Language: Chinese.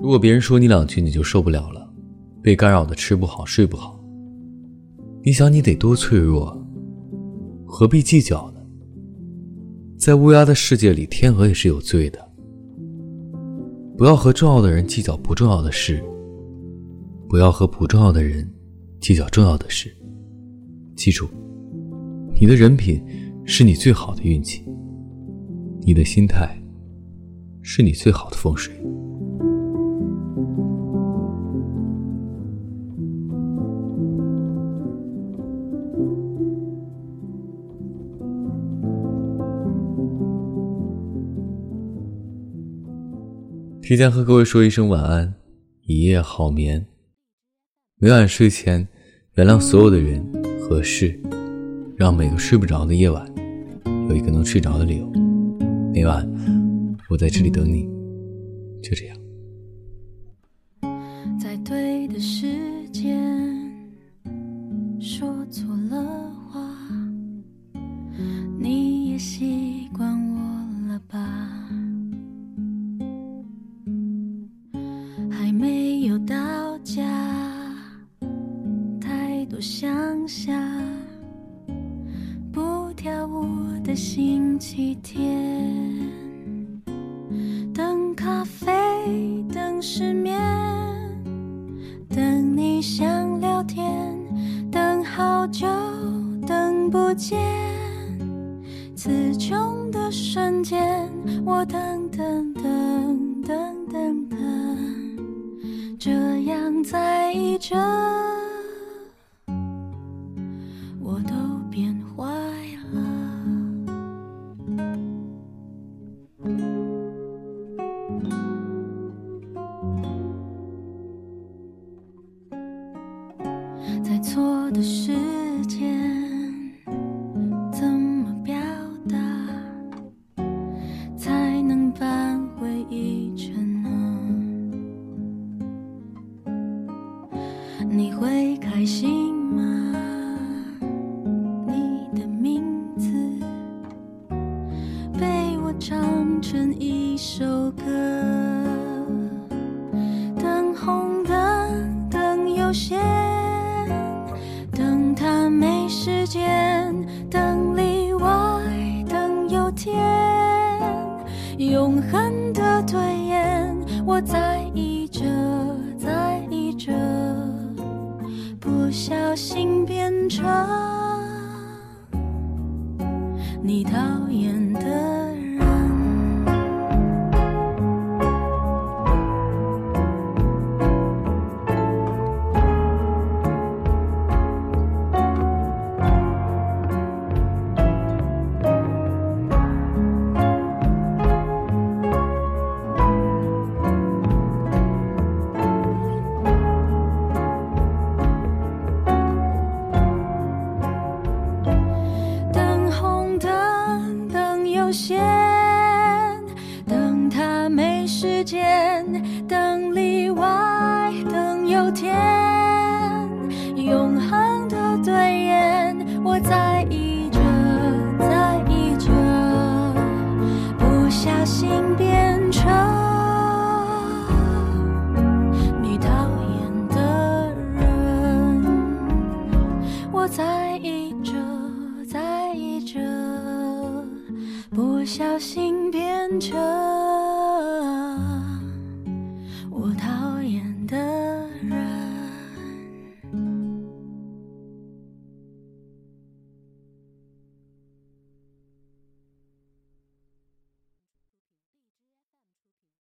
如果别人说你两句你就受不了了，被干扰的吃不好睡不好，你想你得多脆弱，何必计较呢？在乌鸦的世界里，天鹅也是有罪的。不要和重要的人计较不重要的事，不要和不重要的人计较重要的事。记住，你的人品是你最好的运气，你的心态是你最好的风水。提前和各位说一声晚安，一夜好眠。每晚睡前，原谅所有的人和事，让每个睡不着的夜晚有一个能睡着的理由。每晚，我在这里等你。就这样。在对的时间说错了话，你也习惯我了吧？还没有到家，太多想象，的星期天。等咖啡，等失眠，等你想聊天，等好久，等不见。词穷的瞬间，我等等等等等等，这样在意着，时间，怎么表达才能扳回一城呢？你会开心吗？你的名字被我唱成一首歌。等红灯，等有些，我在意着，在意着，不小心变成你讨厌心变成你讨厌的人。我在意着，在意着，不小心变成。